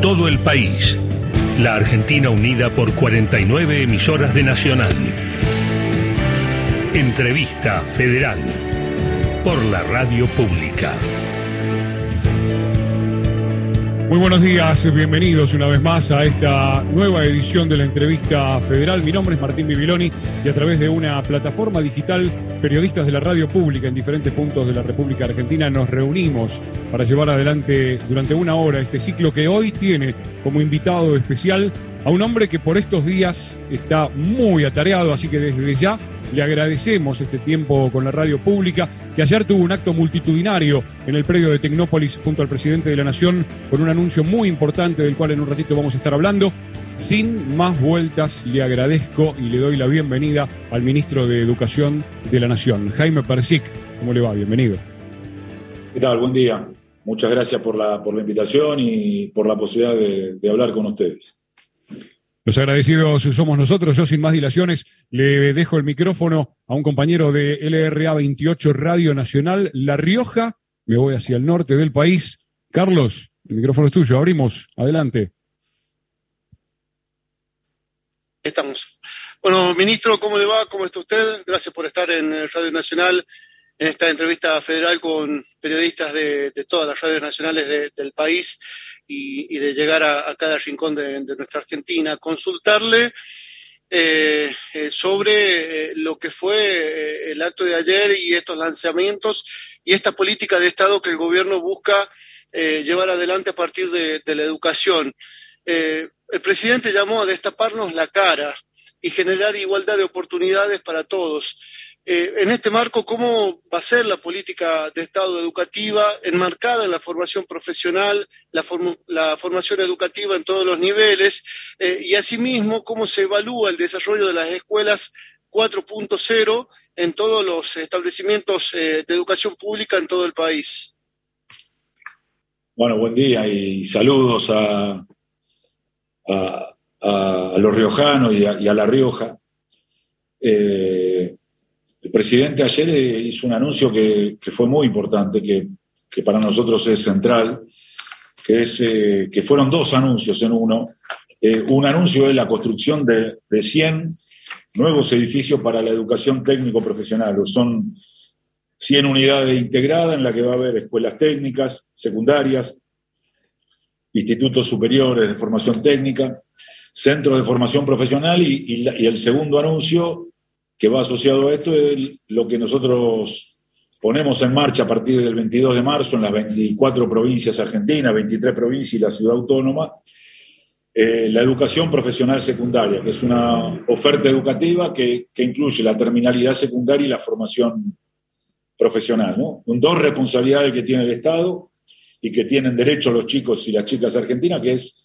todo el país. La Argentina unida por 49 emisoras de Nacional. Entrevista Federal por la Radio Pública. Muy buenos días, bienvenidos una vez más a esta nueva edición de la entrevista federal. Mi nombre es Martín Bibiloni y a través de una plataforma digital, periodistas de la radio pública en diferentes puntos de la República Argentina nos reunimos para llevar adelante durante una hora este ciclo que hoy tiene como invitado especial a un hombre que por estos días está muy atareado, así que desde ya le agradecemos este tiempo con la radio pública, que ayer tuvo un acto multitudinario en el predio de Tecnópolis junto al presidente de la Nación, con un anuncio muy importante del cual en un ratito vamos a estar hablando. Sin más vueltas, le agradezco y le doy la bienvenida al ministro de Educación de la Nación, Jaime Persic. ¿Cómo le va? Bienvenido. ¿Qué tal? Buen día. Muchas gracias por la, por la invitación y por la posibilidad de, de hablar con ustedes. Los agradecidos somos nosotros. Yo, sin más dilaciones, le dejo el micrófono a un compañero de LRA 28 Radio Nacional, La Rioja. Me voy hacia el norte del país. Carlos, el micrófono es tuyo. Abrimos. Adelante. Estamos. Bueno, ministro, ¿cómo le va? ¿Cómo está usted? Gracias por estar en Radio Nacional en esta entrevista federal con periodistas de, todas las radios nacionales del país y, de llegar a, cada rincón de, nuestra Argentina, consultarle eh, eh, sobre eh, lo que fue el acto de ayer y estos lanzamientos y esta política de Estado que el gobierno busca llevar adelante a partir de, de la educación. el presidente llamó a destaparnos la cara y generar igualdad de oportunidades para todos. Eh, en este marco, ¿cómo va a ser la política de Estado educativa enmarcada en la formación profesional, la, formación educativa en todos los niveles eh, y asimismo cómo se evalúa el desarrollo de las escuelas 4.0 en todos los establecimientos eh, de educación pública en todo el país? Bueno, buen día y saludos a, los riojanos y a, La Rioja. El presidente ayer eh, hizo un anuncio que, fue muy importante, que, para nosotros es central, que, eh, fueron dos anuncios en uno. Eh, un anuncio es la construcción de, de 100 nuevos edificios para la educación técnico-profesional. Son 100 unidades integradas en la que va a haber escuelas técnicas, secundarias, institutos superiores de formación técnica, centros de formación profesional y el segundo anuncio que va asociado a esto es lo que nosotros ponemos en marcha a partir del 22 de marzo en las 24 provincias argentinas, 23 provincias y la ciudad autónoma, eh, la educación profesional secundaria, que es una oferta educativa que, incluye la terminalidad secundaria y la formación profesional. ¿no? Dos responsabilidades que tiene el Estado y que tienen derecho los chicos y las chicas argentinas, que es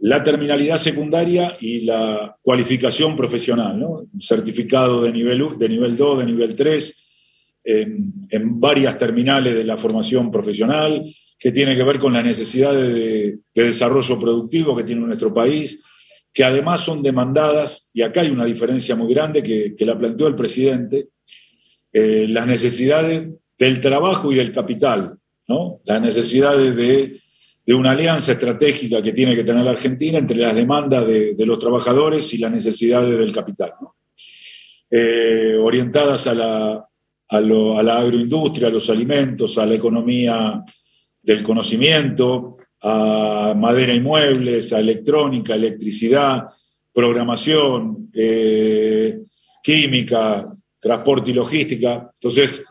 la terminalidad secundaria y la cualificación profesional, ¿no? certificado de nivel, de nivel 2, de nivel 3, en, varias terminales de la formación profesional, que tiene que ver con las necesidades de, desarrollo productivo que tiene nuestro país, que además son demandadas, y acá hay una diferencia muy grande que, la planteó el presidente, eh, las necesidades del trabajo y del capital, ¿no? las necesidades de de una alianza estratégica que tiene que tener la Argentina entre las demandas de, los trabajadores y las necesidades del capital, eh, orientadas a la, a, la agroindustria, a los alimentos, a la economía del conocimiento, a madera y muebles, a electrónica, electricidad, programación, eh, química, transporte y logística. Entonces,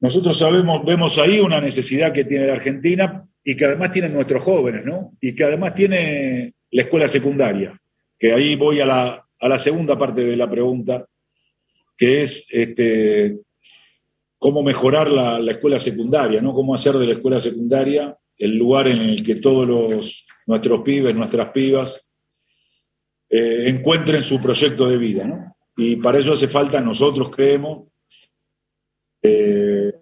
nosotros sabemos, vemos ahí una necesidad que tiene la Argentina y que además tienen nuestros jóvenes, ¿no? Y que además tiene la escuela secundaria, que ahí voy a la, a la segunda parte de la pregunta, que es este, cómo mejorar la, escuela secundaria, ¿no? Cómo hacer de la escuela secundaria el lugar en el que todos los, nuestros pibes, nuestras pibas, eh, encuentren su proyecto de vida, ¿no? Y para eso hace falta, nosotros creemos, eh,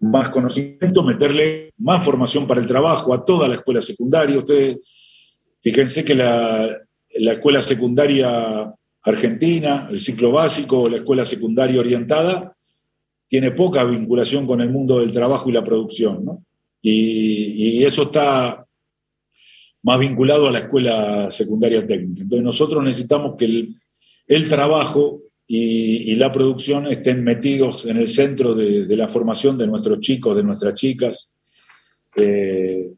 más conocimiento, meterle más formación para el trabajo a toda la escuela secundaria. Ustedes, fíjense que la, escuela secundaria argentina, el ciclo básico, la escuela secundaria orientada, tiene poca vinculación con el mundo del trabajo y la producción, ¿no? Y, eso está más vinculado a la escuela secundaria técnica. Entonces nosotros necesitamos que el, trabajo y, la producción estén metidos en el centro de, la formación de nuestros chicos, de nuestras chicas. Eh,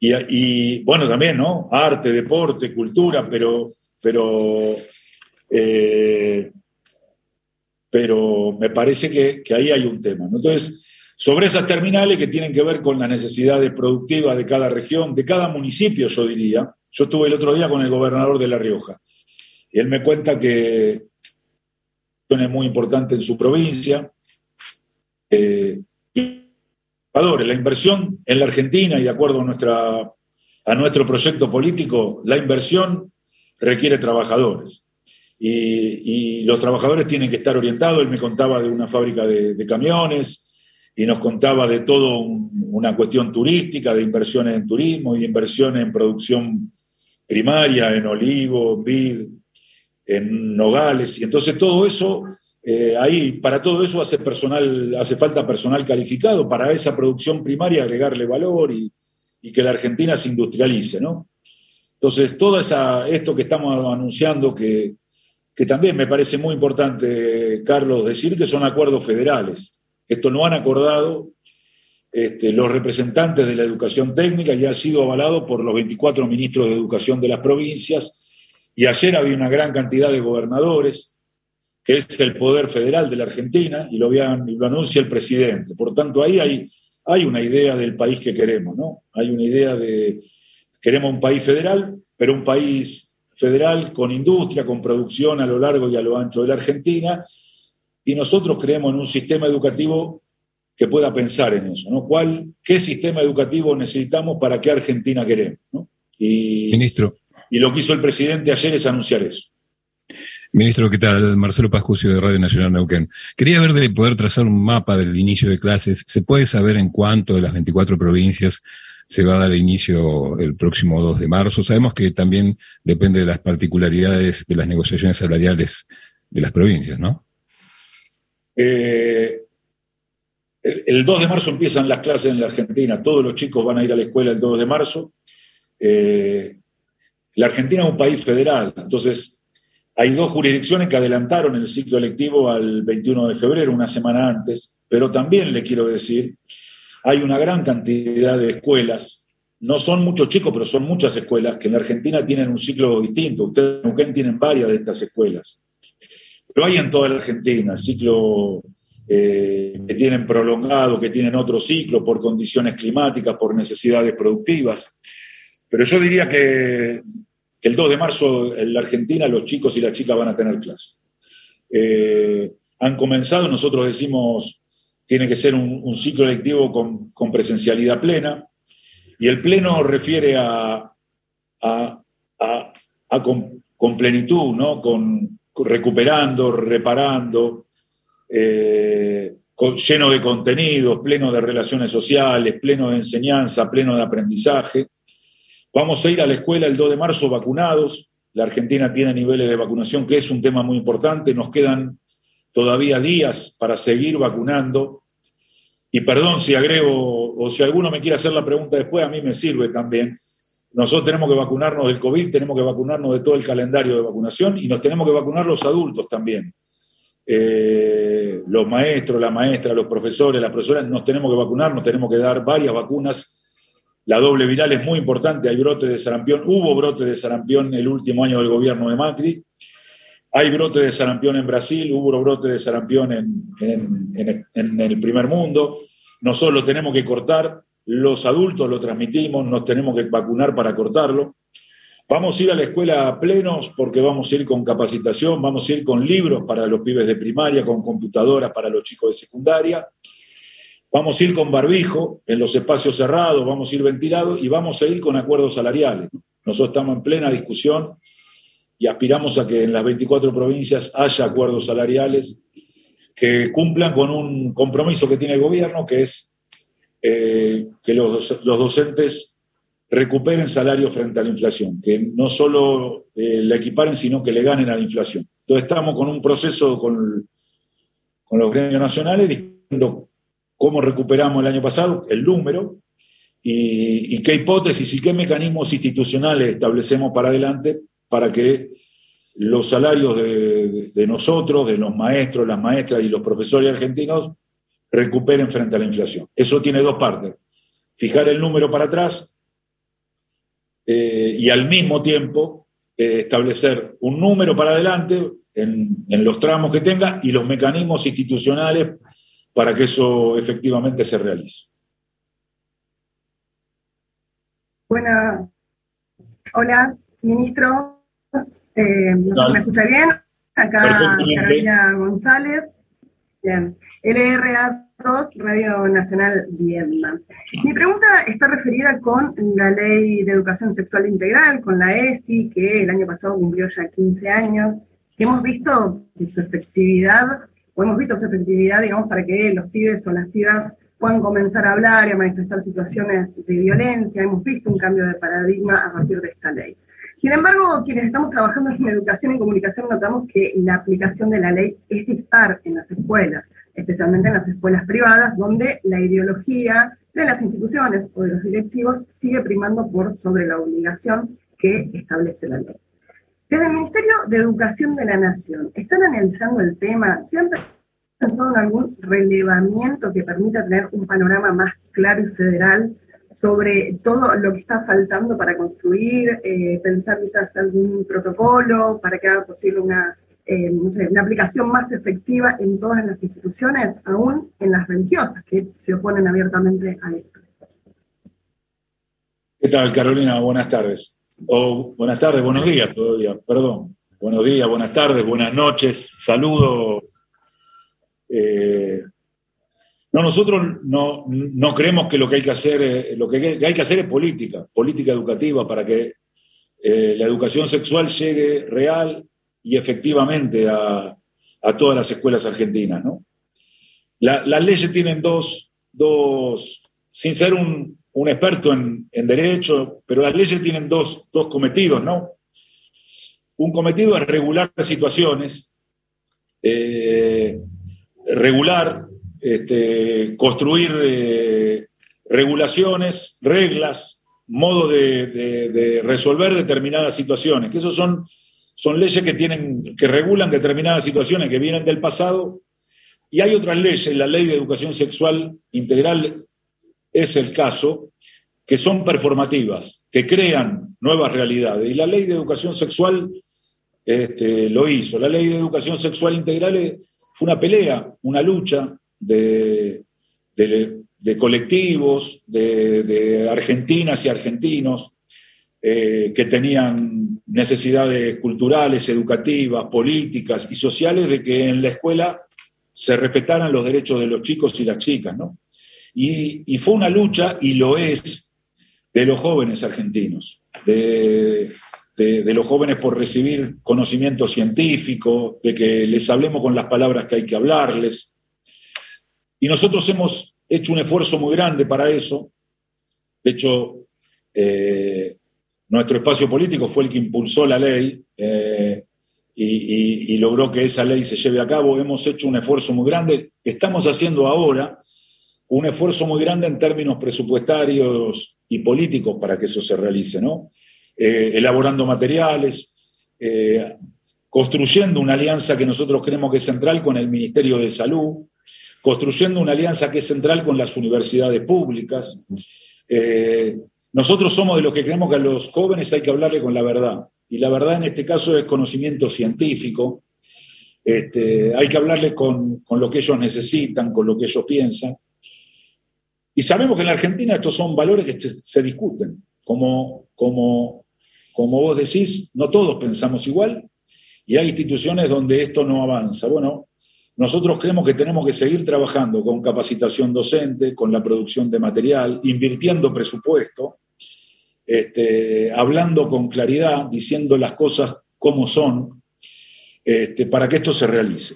y, bueno, también, ¿no? Arte, deporte, cultura, pero, pero, eh, pero me parece que, ahí hay un tema. Entonces, sobre esas terminales que tienen que ver con las necesidades productivas de cada región, de cada municipio, yo diría. Yo estuve el otro día con el gobernador de La Rioja y él me cuenta que es muy importante en su provincia. Eh, la inversión en la Argentina y de acuerdo a, nuestra, a nuestro proyecto político, la inversión requiere trabajadores. Y, los trabajadores tienen que estar orientados. Él me contaba de una fábrica de, camiones y nos contaba de todo una cuestión turística, de inversiones en turismo y de inversiones en producción primaria, en olivo, vid, en nogales. Y entonces todo eso eh, ahí, para todo eso hace, personal, hace falta personal calificado, para esa producción primaria agregarle valor y, que la Argentina se industrialice, ¿no? Entonces, todo esa, esto que estamos anunciando, que, también me parece muy importante, Carlos, decir que son acuerdos federales. Esto no han acordado este, los representantes de la educación técnica y ha sido avalado por los 24 ministros de educación de las provincias. Y ayer había una gran cantidad de gobernadores, que es el poder federal de la Argentina, y lo, lo anuncia el presidente. Por tanto, ahí hay, hay una idea del país que queremos, ¿no? Hay una idea de, queremos un país federal, pero un país federal con industria, con producción a lo largo y a lo ancho de la Argentina, y nosotros creemos en un sistema educativo que pueda pensar en eso, ¿no? ¿Cuál, ¿Qué sistema educativo necesitamos para qué Argentina queremos? Y, Ministro. Y lo que hizo el presidente ayer es anunciar eso. Ministro, ¿qué tal? Marcelo Pascucio de Radio Nacional Neuquén. Quería ver de poder trazar un mapa del inicio de clases. ¿Se puede saber en cuánto de las 24 provincias se va a dar inicio el próximo 2 de marzo? Sabemos que también depende de las particularidades de las negociaciones salariales de las provincias, ¿no? Eh, el, 2 de marzo empiezan las clases en la Argentina. Todos los chicos van a ir a la escuela el 2 de marzo. Eh, la Argentina es un país federal, entonces hay dos jurisdicciones que adelantaron el ciclo electivo al 21 de febrero, una semana antes, pero también le quiero decir, hay una gran cantidad de escuelas, no son muchos chicos, pero son muchas escuelas que en la Argentina tienen un ciclo distinto. Ustedes en Neuquén tienen varias de estas escuelas. Pero hay en toda la Argentina ciclo eh, que tienen prolongado, que tienen otro ciclo por condiciones climáticas, por necesidades productivas. Pero yo diría que que el 2 de marzo en la Argentina los chicos y las chicas van a tener clase. Eh, han comenzado, nosotros decimos, tiene que ser un, ciclo lectivo con, presencialidad plena, y el pleno refiere a, con, plenitud, ¿no? con, recuperando, reparando, eh, lleno de contenidos, pleno de relaciones sociales, pleno de enseñanza, pleno de aprendizaje. Vamos a ir a la escuela el 2 de marzo vacunados. La Argentina tiene niveles de vacunación, que es un tema muy importante. Nos quedan todavía días para seguir vacunando. Y perdón si agrego, o si alguno me quiere hacer la pregunta después, a mí me sirve también. Nosotros tenemos que vacunarnos del COVID, tenemos que vacunarnos de todo el calendario de vacunación y nos tenemos que vacunar los adultos también. Eh, los maestros, la maestra, los profesores, las profesoras, nos tenemos que vacunar, nos tenemos que dar varias vacunas la doble viral es muy importante, hay brote de sarampión, hubo brote de sarampión el último año del gobierno de Macri, hay brote de sarampión en Brasil, hubo brote de sarampión en, el primer mundo. Nosotros lo tenemos que cortar, los adultos lo transmitimos, nos tenemos que vacunar para cortarlo. Vamos a ir a la escuela a plenos porque vamos a ir con capacitación, vamos a ir con libros para los pibes de primaria, con computadoras para los chicos de secundaria. Vamos a ir con barbijo en los espacios cerrados, vamos a ir ventilados y vamos a ir con acuerdos salariales. Nosotros estamos en plena discusión y aspiramos a que en las 24 provincias haya acuerdos salariales que cumplan con un compromiso que tiene el gobierno, que es eh, que los, docentes recuperen salario frente a la inflación, que no solo eh, la equiparen, sino que le ganen a la inflación. Entonces estamos con un proceso con, con los gremios nacionales discutiendo cómo recuperamos el año pasado, el número, y, qué hipótesis y qué mecanismos institucionales establecemos para adelante para que los salarios de, nosotros, de los maestros, las maestras y los profesores argentinos recuperen frente a la inflación. Eso tiene dos partes. Fijar el número para atrás eh, y al mismo tiempo eh, establecer un número para adelante en, en, los tramos que tenga y los mecanismos institucionales para que eso efectivamente se realice. Bueno, hola, ministro. Eh, ¿Me escucha bien? Acá Carolina González. Bien. LRA2, Radio Nacional Vietnam. Mi pregunta está referida con la Ley de Educación Sexual Integral, con la ESI, que el año pasado cumplió ya 15 años. Hemos visto su efectividad, o hemos visto efectividad, digamos, para que los pibes o las pibas puedan comenzar a hablar y a manifestar situaciones de violencia. Hemos visto un cambio de paradigma a partir de esta ley. Sin embargo, quienes estamos trabajando en educación y comunicación notamos que la aplicación de la ley es dispar en las escuelas, especialmente en las escuelas privadas, donde la ideología de las instituciones o de los directivos sigue primando por sobre la obligación que establece la ley. Desde el Ministerio de Educación de la Nación, ¿están analizando el tema? ¿Se han pensado en algún relevamiento que permita tener un panorama más claro y federal sobre todo lo que está faltando para construir, eh, pensar quizás algún protocolo para que haga posible una, eh, una aplicación más efectiva en todas las instituciones, aún en las religiosas, que se oponen abiertamente a esto. ¿Qué tal, Carolina? Buenas tardes. O buenas tardes, buenos días todavía, perdón. Buenos días, buenas tardes, buenas noches. Saludo eh, no, nosotros no, creemos que lo que hay que hacer, lo que hay que hacer es política, política educativa para que eh, la educación sexual llegue real y efectivamente a, todas las escuelas argentinas. ¿no? las leyes tienen dos, dos sin ser un, experto en, derecho, pero las leyes tienen dos, dos cometidos, ¿no? Un cometido es regular situaciones, eh, regular, este, construir eh, regulaciones, reglas, modo de, resolver determinadas situaciones, que esos son, son leyes que, tienen, que regulan determinadas situaciones que vienen del pasado, y hay otras leyes, la ley de educación sexual integral es el caso, que son performativas, que crean nuevas realidades. Y la ley de educación sexual este, lo hizo. La ley de educación sexual integral fue una pelea, una lucha de, colectivos, de, argentinas y argentinos eh, que tenían necesidades culturales, educativas, políticas y sociales de que en la escuela se respetaran los derechos de los chicos y las chicas, ¿no? Y, fue una lucha, y lo es, de los jóvenes argentinos, de, los jóvenes por recibir conocimiento científico, de que les hablemos con las palabras que hay que hablarles. Y nosotros hemos hecho un esfuerzo muy grande para eso. De hecho, eh, nuestro espacio político fue el que impulsó la ley eh, y, logró que esa ley se lleve a cabo. Hemos hecho un esfuerzo muy grande. Estamos haciendo ahora un esfuerzo muy grande en términos presupuestarios y políticos para que eso se realice, ¿no? Eh, elaborando materiales, eh, construyendo una alianza que nosotros creemos que es central con el Ministerio de Salud, construyendo una alianza que es central con las universidades públicas. Eh, nosotros somos de los que creemos que a los jóvenes hay que hablarle con la verdad. Y la verdad en este caso es conocimiento científico. Este, hay que hablarle con, lo que ellos necesitan, con lo que ellos piensan. Y sabemos que en la Argentina estos son valores que se, discuten, como, como como vos decís, no todos pensamos igual y hay instituciones donde esto no avanza. Bueno, nosotros creemos que tenemos que seguir trabajando con capacitación docente, con la producción de material, invirtiendo presupuesto, este, hablando con claridad, diciendo las cosas como son, este, para que esto se realice.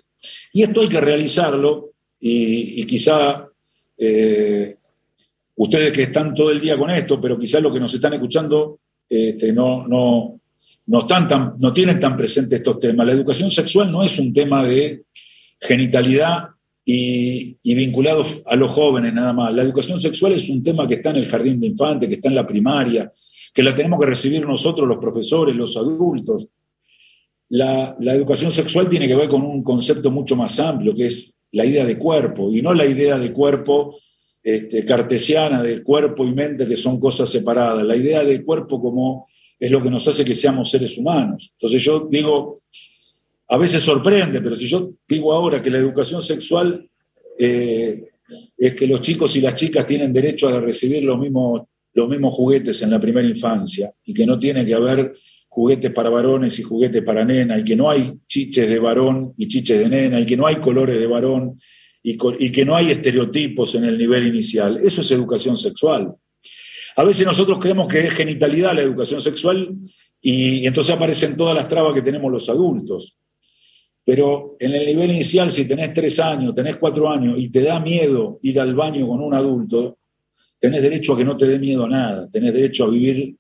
Y esto hay que realizarlo y, quizá eh, ustedes que están todo el día con esto, pero quizá los que nos están escuchando este, no, no, no, están tan, no tienen tan presente estos temas. La educación sexual no es un tema de genitalidad y, vinculados a los jóvenes nada más. La educación sexual es un tema que está en el jardín de infantes, que está en la primaria, que la tenemos que recibir nosotros, los profesores, los adultos. La, educación sexual tiene que ver con un concepto mucho más amplio, que es la idea de cuerpo, y no la idea de cuerpo este, cartesiana, de cuerpo y mente, que son cosas separadas. La idea de cuerpo como es lo que nos hace que seamos seres humanos. Entonces yo digo, a veces sorprende, pero si yo digo ahora que la educación sexual eh, es que los chicos y las chicas tienen derecho a recibir los mismos, los mismos juguetes en la primera infancia y que no tiene que haber juguetes para varones y juguetes para nena y que no hay chiches de varón y chiches de nena y que no hay colores de varón y, y que no hay estereotipos en el nivel inicial. Eso es educación sexual. A veces nosotros creemos que es genitalidad la educación sexual y entonces aparecen todas las trabas que tenemos los adultos. Pero en el nivel inicial, si tenés tres años, tenés cuatro años y te da miedo ir al baño con un adulto, tenés derecho a que no te dé miedo a nada, tenés derecho a vivir,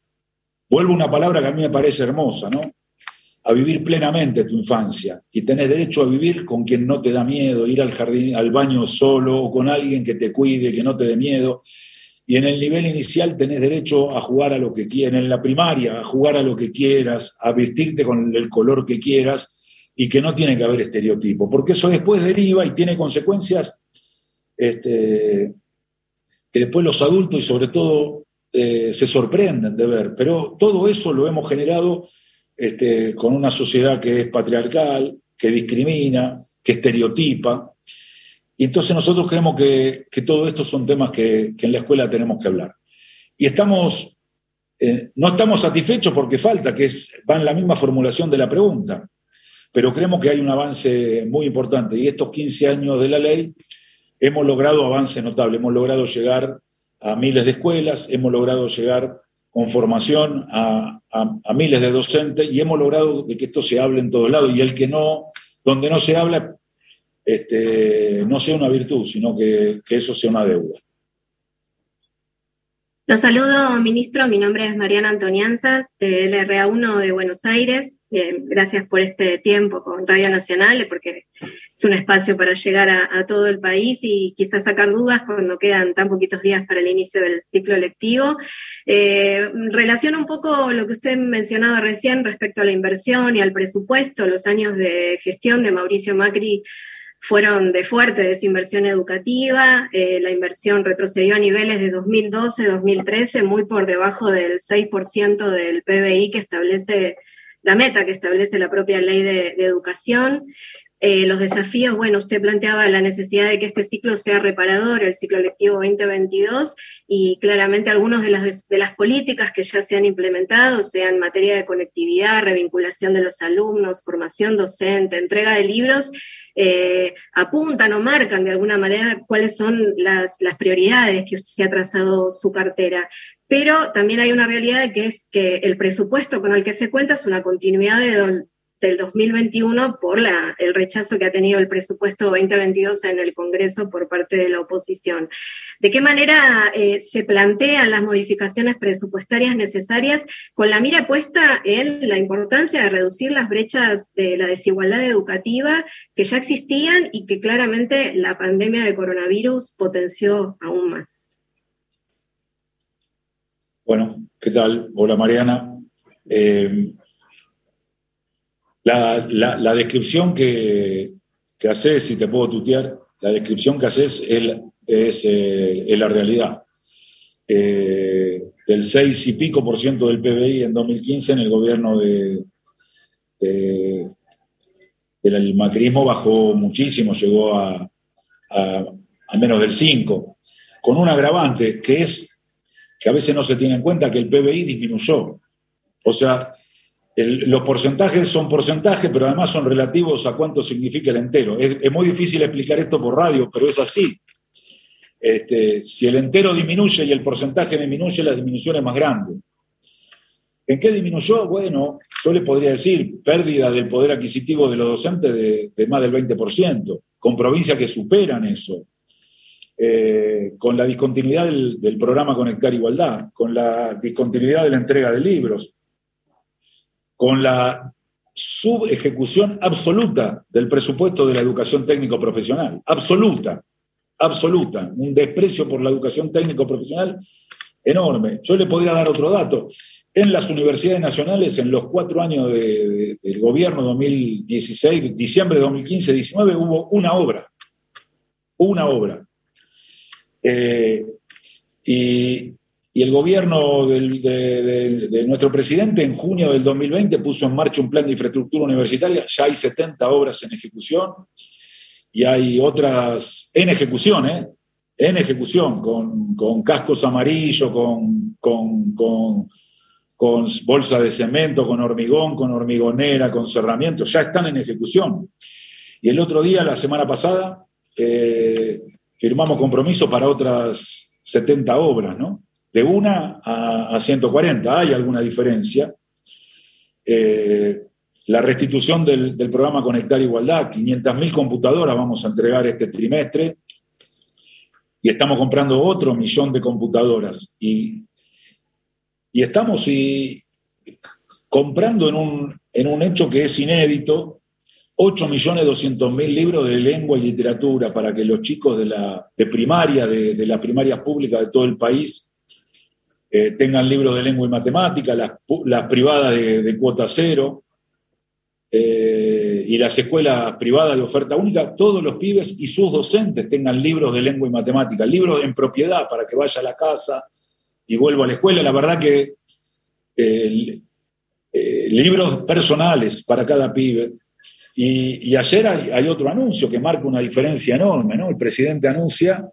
vuelvo una palabra que a mí me parece hermosa, ¿no? A vivir plenamente tu infancia y tenés derecho a vivir con quien no te da miedo, ir al jardín, al baño solo o con alguien que te cuide, que no te dé miedo. Y en el nivel inicial tenés derecho a jugar a lo que quieras, en la primaria, a jugar a lo que quieras, a vestirte con el color que quieras y que no tiene que haber estereotipo, porque eso después deriva y tiene consecuencias este, que después los adultos y sobre todo eh, se sorprenden de ver. Pero todo eso lo hemos generado este, con una sociedad que es patriarcal, que discrimina, que estereotipa. Y entonces nosotros creemos que, que todo esto son temas que, en la escuela tenemos que hablar. Y estamos, eh, no estamos satisfechos porque falta, que es, va en la misma formulación de la pregunta pero creemos que hay un avance muy importante y estos 15 años de la ley hemos logrado avances notables, hemos logrado llegar a miles de escuelas, hemos logrado llegar con formación a, miles de docentes y hemos logrado que esto se hable en todos lados y el que no, donde no se habla, este, no sea una virtud, sino que eso sea una deuda. Los saludo, ministro. Mi nombre es Mariana Antonianzas, del LRA1 de Buenos Aires. Eh, gracias por este tiempo con Radio Nacional, porque es un espacio para llegar a, todo el país y quizás sacar dudas cuando quedan tan poquitos días para el inicio del ciclo lectivo. Eh, relaciona un poco lo que usted mencionaba recién respecto a la inversión y al presupuesto. Los años de gestión de Mauricio Macri fueron de fuerte desinversión educativa, eh, la inversión retrocedió a niveles de 2012-2013, muy por debajo del 6% del PBI que establece la meta que establece la propia ley de, educación. Eh, los desafíos, bueno, usted planteaba la necesidad de que este ciclo sea reparador, el ciclo lectivo 2022, y claramente algunas de las, de las políticas que ya se han implementado, sean en materia de conectividad, revinculación de los alumnos, formación docente, entrega de libros, eh, apuntan o marcan de alguna manera cuáles son las, prioridades que se ha trazado su cartera. Pero también hay una realidad que es que el presupuesto con el que se cuenta es una continuidad de, del 2021 por la, el rechazo que ha tenido el presupuesto 2022 en el Congreso por parte de la oposición. ¿De qué manera eh, se plantean las modificaciones presupuestarias necesarias con la mira puesta en la importancia de reducir las brechas de la desigualdad educativa que ya existían y que claramente la pandemia de coronavirus potenció aún más? Bueno, ¿qué tal? Hola Mariana. Eh, la, descripción que, que haces, si te puedo tutear, la descripción que haces es, eh, la realidad. Eh, del 6 y pico por ciento del PBI en 2015 en el gobierno de, del macrismo bajó muchísimo, llegó a, a, menos del 5, con un agravante que es que a veces no se tiene en cuenta que el PBI disminuyó. O sea, los porcentajes son porcentajes, pero además son relativos a cuánto significa el entero. Es, muy difícil explicar esto por radio, pero es así. Este, si el entero disminuye y el porcentaje disminuye, la disminución es más grande. ¿En qué disminuyó? Bueno, yo le podría decir pérdida del poder adquisitivo de los docentes de, más del 20%, con provincias que superan eso, eh, con la discontinuidad del, del programa Conectar Igualdad, con la discontinuidad de la entrega de libros, con la subejecución absoluta del presupuesto de la educación técnico profesional, absoluta, absoluta, un desprecio por la educación técnico profesional enorme. Yo le podría dar otro dato. En las universidades nacionales, en los cuatro años del gobierno 2016, diciembre de 2015-19, hubo una obra, una obra. Eh, y, el gobierno de, nuestro presidente en junio del 2020 puso en marcha un plan de infraestructura universitaria, ya hay 70 obras en ejecución y hay otras en ejecución, ¿eh? en ejecución, con, cascos amarillos, con, con, con, bolsa de cemento, con hormigón, con hormigonera, con cerramiento, ya están en ejecución. Y el otro día, la semana pasada, eh, firmamos compromiso para otras 70 obras, ¿no? De una a, 140, hay alguna diferencia. Eh, la restitución del, programa Conectar Igualdad, 500.000 computadoras vamos a entregar este trimestre y estamos comprando otro millón de computadoras. Y, y estamos comprando en un, en un hecho que es inédito, 8.200.000 libros de lengua y literatura para que los chicos de, la, de primaria, de, de las primarias públicas de todo el país, eh, tengan libros de lengua y matemática, las, las privadas de, cuota cero eh, y las escuelas privadas de oferta única, todos los pibes y sus docentes tengan libros de lengua y matemática, libros en propiedad para que vaya a la casa y vuelva a la escuela. La verdad que eh, libros personales para cada pibe. Y, ayer hay, otro anuncio que marca una diferencia enorme, ¿no? El presidente anuncia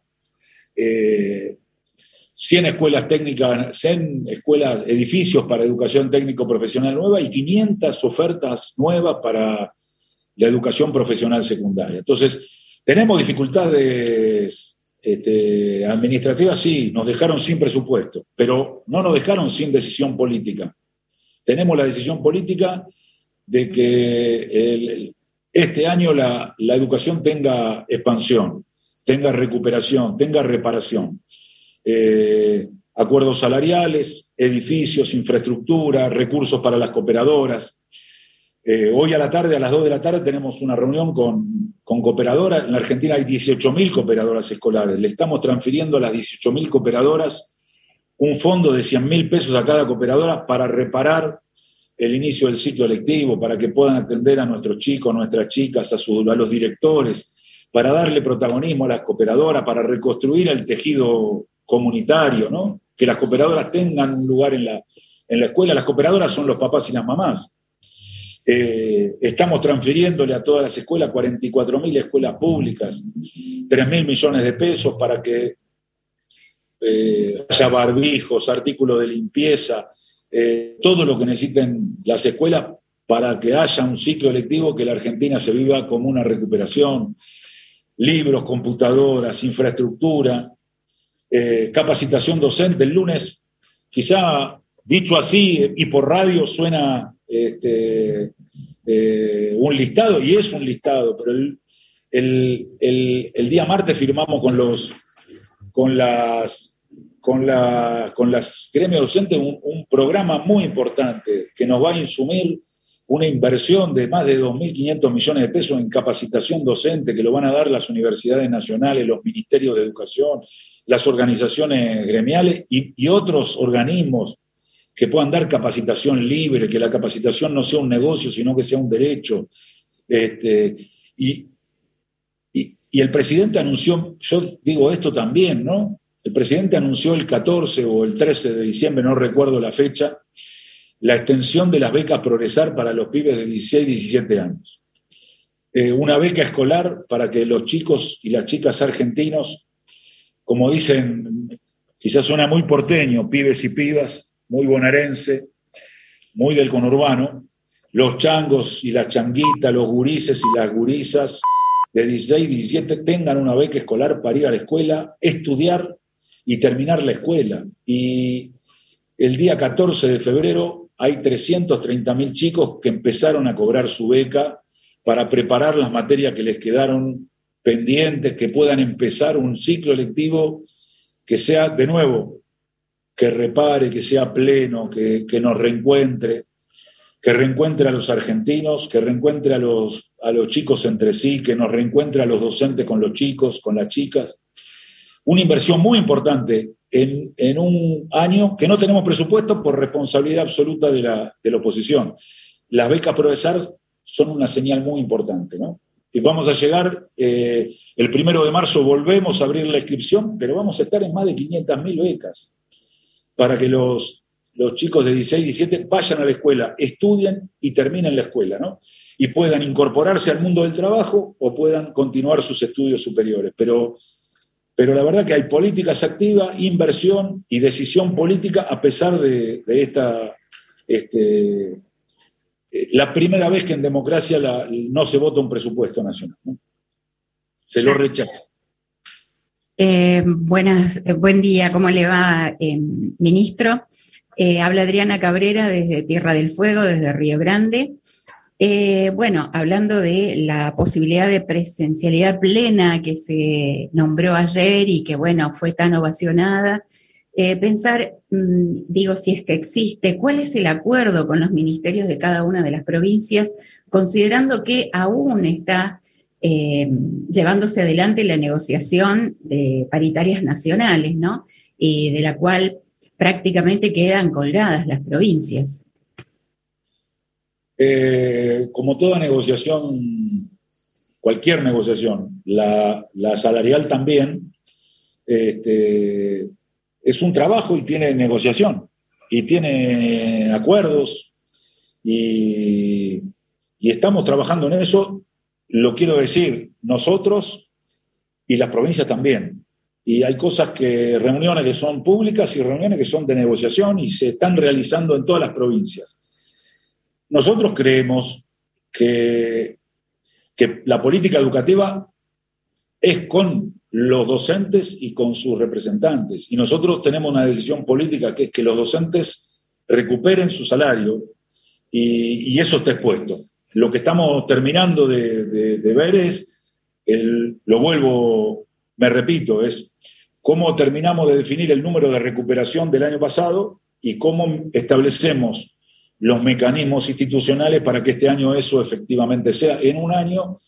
100 escuelas técnicas, 100 escuelas, edificios para educación técnico profesional nueva y 500 ofertas nuevas para la educación profesional secundaria. Entonces, tenemos dificultades este, administrativas, sí, nos dejaron sin presupuesto, pero no nos dejaron sin decisión política. Tenemos la decisión política de que este año la, la educación tenga expansión, tenga recuperación, tenga reparación. Eh, acuerdos salariales, edificios, infraestructura, recursos para las cooperadoras. Eh, hoy a la tarde, a las 2 de la tarde, tenemos una reunión con, con cooperadoras. En la Argentina hay 18.000 cooperadoras escolares. Le estamos transfiriendo a las 18.000 cooperadoras un fondo de 100.000 pesos a cada cooperadora para reparar el inicio del ciclo lectivo, para que puedan atender a nuestros chicos, nuestras chicas, a los directores, para darle protagonismo a las cooperadoras, para reconstruir el tejido comunitario, ¿no? Que las cooperadoras tengan un lugar en la, en la escuela. Las cooperadoras son los papás y las mamás. Eh, estamos transfiriéndole a todas las escuelas, 44.000 escuelas públicas, 3.000 millones de pesos para que eh, haya barbijos, artículos de limpieza, eh, todo lo que necesiten las escuelas para que haya un ciclo electivo que la Argentina se viva como una recuperación, libros, computadoras, infraestructura, eh, capacitación docente el lunes, quizá dicho así y por radio suena este, eh, un listado, y es un listado, pero el, día martes firmamos con los con las con, la, con las gremios docentes un, un, programa muy importante que nos va a insumir una inversión de más de 2.500 millones de pesos en capacitación docente que lo van a dar las universidades nacionales, los ministerios de educación, las organizaciones gremiales y, otros organismos que puedan dar capacitación libre, que la capacitación no sea un negocio, sino que sea un derecho. Este, y, el presidente anunció, yo digo esto también, ¿no? El presidente anunció el 14 o el 13 de diciembre, no recuerdo la fecha, la extensión de las becas Progresar para los pibes de 16 y 17 años. Eh, una beca escolar para que los chicos y las chicas argentinos como dicen, quizás suena muy porteño, pibes y pibas, muy bonaerense, muy del conurbano, los changos y las changuitas, los gurises y las gurisas de 16 y 17 tengan una beca escolar para ir a la escuela, estudiar y terminar la escuela. Y el día 14 de febrero hay 330 mil chicos que empezaron a cobrar su beca para preparar las materias que les quedaron pendientes, que puedan empezar un ciclo lectivo que sea, de nuevo, que repare, que sea pleno, que, nos reencuentre. que reencuentre a los argentinos, que reencuentre a los, a los chicos entre sí, que nos reencuentre a los docentes con los chicos, con las chicas. Una inversión muy importante en, en un año que no tenemos presupuesto por responsabilidad absoluta de la, de la oposición. Las becas Progresar son una señal muy importante, ¿no? Y vamos a llegar, eh, el primero de marzo volvemos a abrir la inscripción, pero vamos a estar en más de 500.000 becas para que los, los chicos de 16, 17 vayan a la escuela, estudien y terminen la escuela, ¿no? Y puedan incorporarse al mundo del trabajo o puedan continuar sus estudios superiores. Pero, pero la verdad que hay políticas activas, inversión y decisión política a pesar de, esta este, la primera vez que en democracia no se vota un presupuesto nacional. Se lo rechaza. Eh, buenas, eh, buen día, ¿cómo le va, ministro? habla Adriana Cabrera desde Tierra del Fuego, desde Río Grande. bueno, hablando de la posibilidad de presencialidad plena que se nombró ayer y que, bueno, fue tan ovacionada, eh, pensar, mm, digo, si es que existe, cuál es el acuerdo con los ministerios de cada una de las provincias, considerando que aún está eh, llevándose adelante la negociación de paritarias nacionales, ¿no? Y de la cual prácticamente quedan colgadas las provincias. Eh, como toda negociación, cualquier negociación, la, la salarial también, este, es un trabajo y tiene negociación y tiene acuerdos y, estamos trabajando en eso, lo quiero decir, nosotros y las provincias también. Y hay cosas que, reuniones que son públicas y reuniones que son de negociación y se están realizando en todas las provincias. Nosotros creemos que, que la política educativa es con los docentes y con sus representantes. Y nosotros tenemos una decisión política que es que los docentes recuperen su salario y, eso está expuesto. Lo que estamos terminando de, ver es, lo vuelvo, me repito, es cómo terminamos de definir el número de recuperación del año pasado y cómo establecemos los mecanismos institucionales para que este año eso efectivamente sea en un año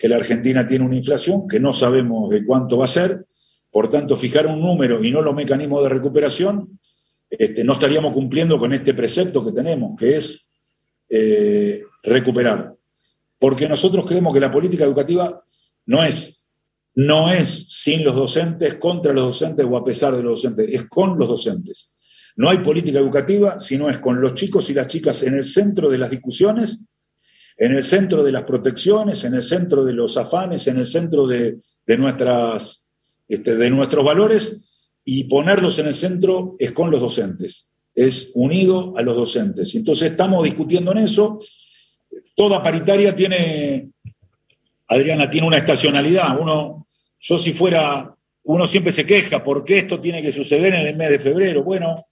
que la Argentina tiene una inflación que no sabemos de cuánto va a ser, por tanto, fijar un número y no los mecanismos de recuperación, este, no estaríamos cumpliendo con este precepto que tenemos, que es eh, recuperar. Porque nosotros creemos que la política educativa no es, no es sin los docentes, contra los docentes o a pesar de los docentes, es con los docentes. No hay política educativa si no es con los chicos y las chicas en el centro de las discusiones en el centro de las protecciones, en el centro de los afanes, en el centro de, nuestras, este, de nuestros valores y ponerlos en el centro es con los docentes, es unido a los docentes. Entonces estamos discutiendo en eso. Toda paritaria tiene, Adriana, tiene una estacionalidad. Uno, yo si fuera, uno siempre se queja, porque esto tiene que suceder en el mes de febrero? Bueno,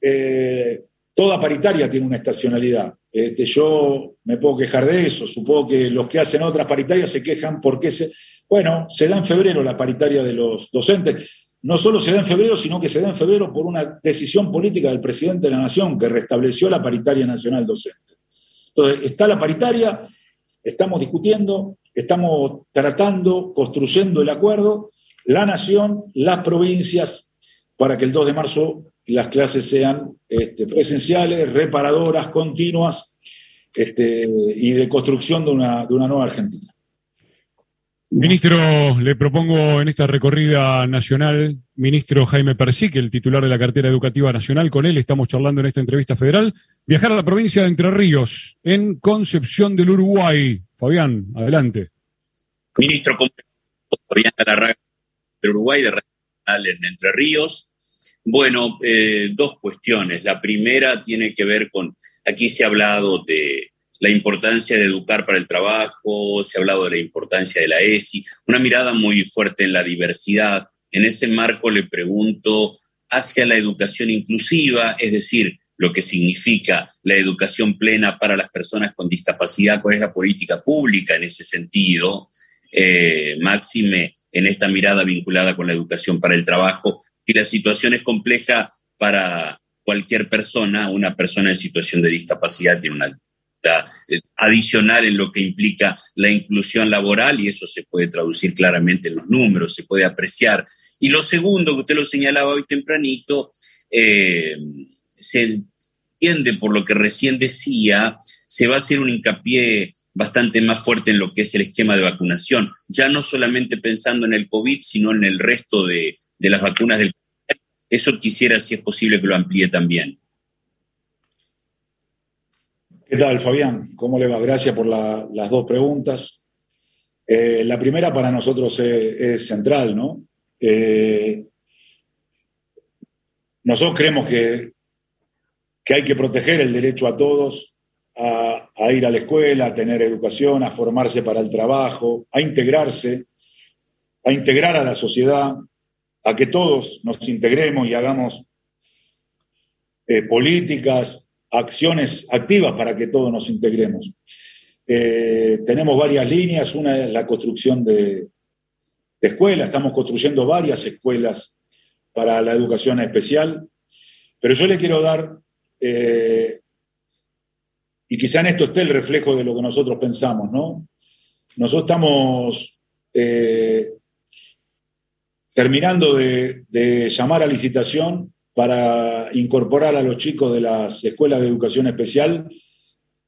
eh, toda paritaria tiene una estacionalidad. Este, yo me puedo quejar de eso, supongo que los que hacen otras paritarias se quejan porque se... Bueno, se da en febrero la paritaria de los docentes. No solo se da en febrero, sino que se da en febrero por una decisión política del presidente de la Nación que restableció la paritaria nacional docente. Entonces, está la paritaria, estamos discutiendo, estamos tratando, construyendo el acuerdo, la Nación, las provincias, para que el 2 de marzo las clases sean este, presenciales, reparadoras, continuas este, y de construcción de una, de una nueva Argentina. Ministro, le propongo en esta recorrida nacional, ministro Jaime Persic, el titular de la cartera educativa nacional, con él estamos charlando en esta entrevista federal, viajar a la provincia de Entre Ríos, en Concepción del Uruguay. Fabián, adelante. Ministro, Fabián del Uruguay, de Regional en Entre Ríos. Bueno, eh, dos cuestiones. La primera tiene que ver con, aquí se ha hablado de la importancia de educar para el trabajo, se ha hablado de la importancia de la ESI, una mirada muy fuerte en la diversidad. En ese marco le pregunto hacia la educación inclusiva, es decir, lo que significa la educación plena para las personas con discapacidad, cuál es la política pública en ese sentido, eh, máxime en esta mirada vinculada con la educación para el trabajo y la situación es compleja para cualquier persona, una persona en situación de discapacidad tiene una eh, adicional en lo que implica la inclusión laboral y eso se puede traducir claramente en los números, se puede apreciar. Y lo segundo, que usted lo señalaba hoy tempranito, eh, se entiende por lo que recién decía, se va a hacer un hincapié bastante más fuerte en lo que es el esquema de vacunación, ya no solamente pensando en el COVID, sino en el resto de, de las vacunas del. Eso quisiera, si es posible, que lo amplíe también. ¿Qué tal, Fabián? ¿Cómo le va? Gracias por las dos preguntas. Eh, la primera para nosotros es, central, ¿no? Eh, nosotros creemos que, que, hay que proteger el derecho a todos a, ir a la escuela, a tener educación, a formarse para el trabajo, a integrarse, a integrar a la sociedad, a que todos nos integremos y hagamos eh, políticas, acciones activas para que todos nos integremos. Eh, tenemos varias líneas, una es la construcción de, escuelas, estamos construyendo varias escuelas para la educación especial, pero yo le quiero dar, eh, y quizá en esto esté el reflejo de lo que nosotros pensamos, ¿no? Nosotros estamos terminando de llamar a licitación para incorporar a los chicos de las escuelas de educación especial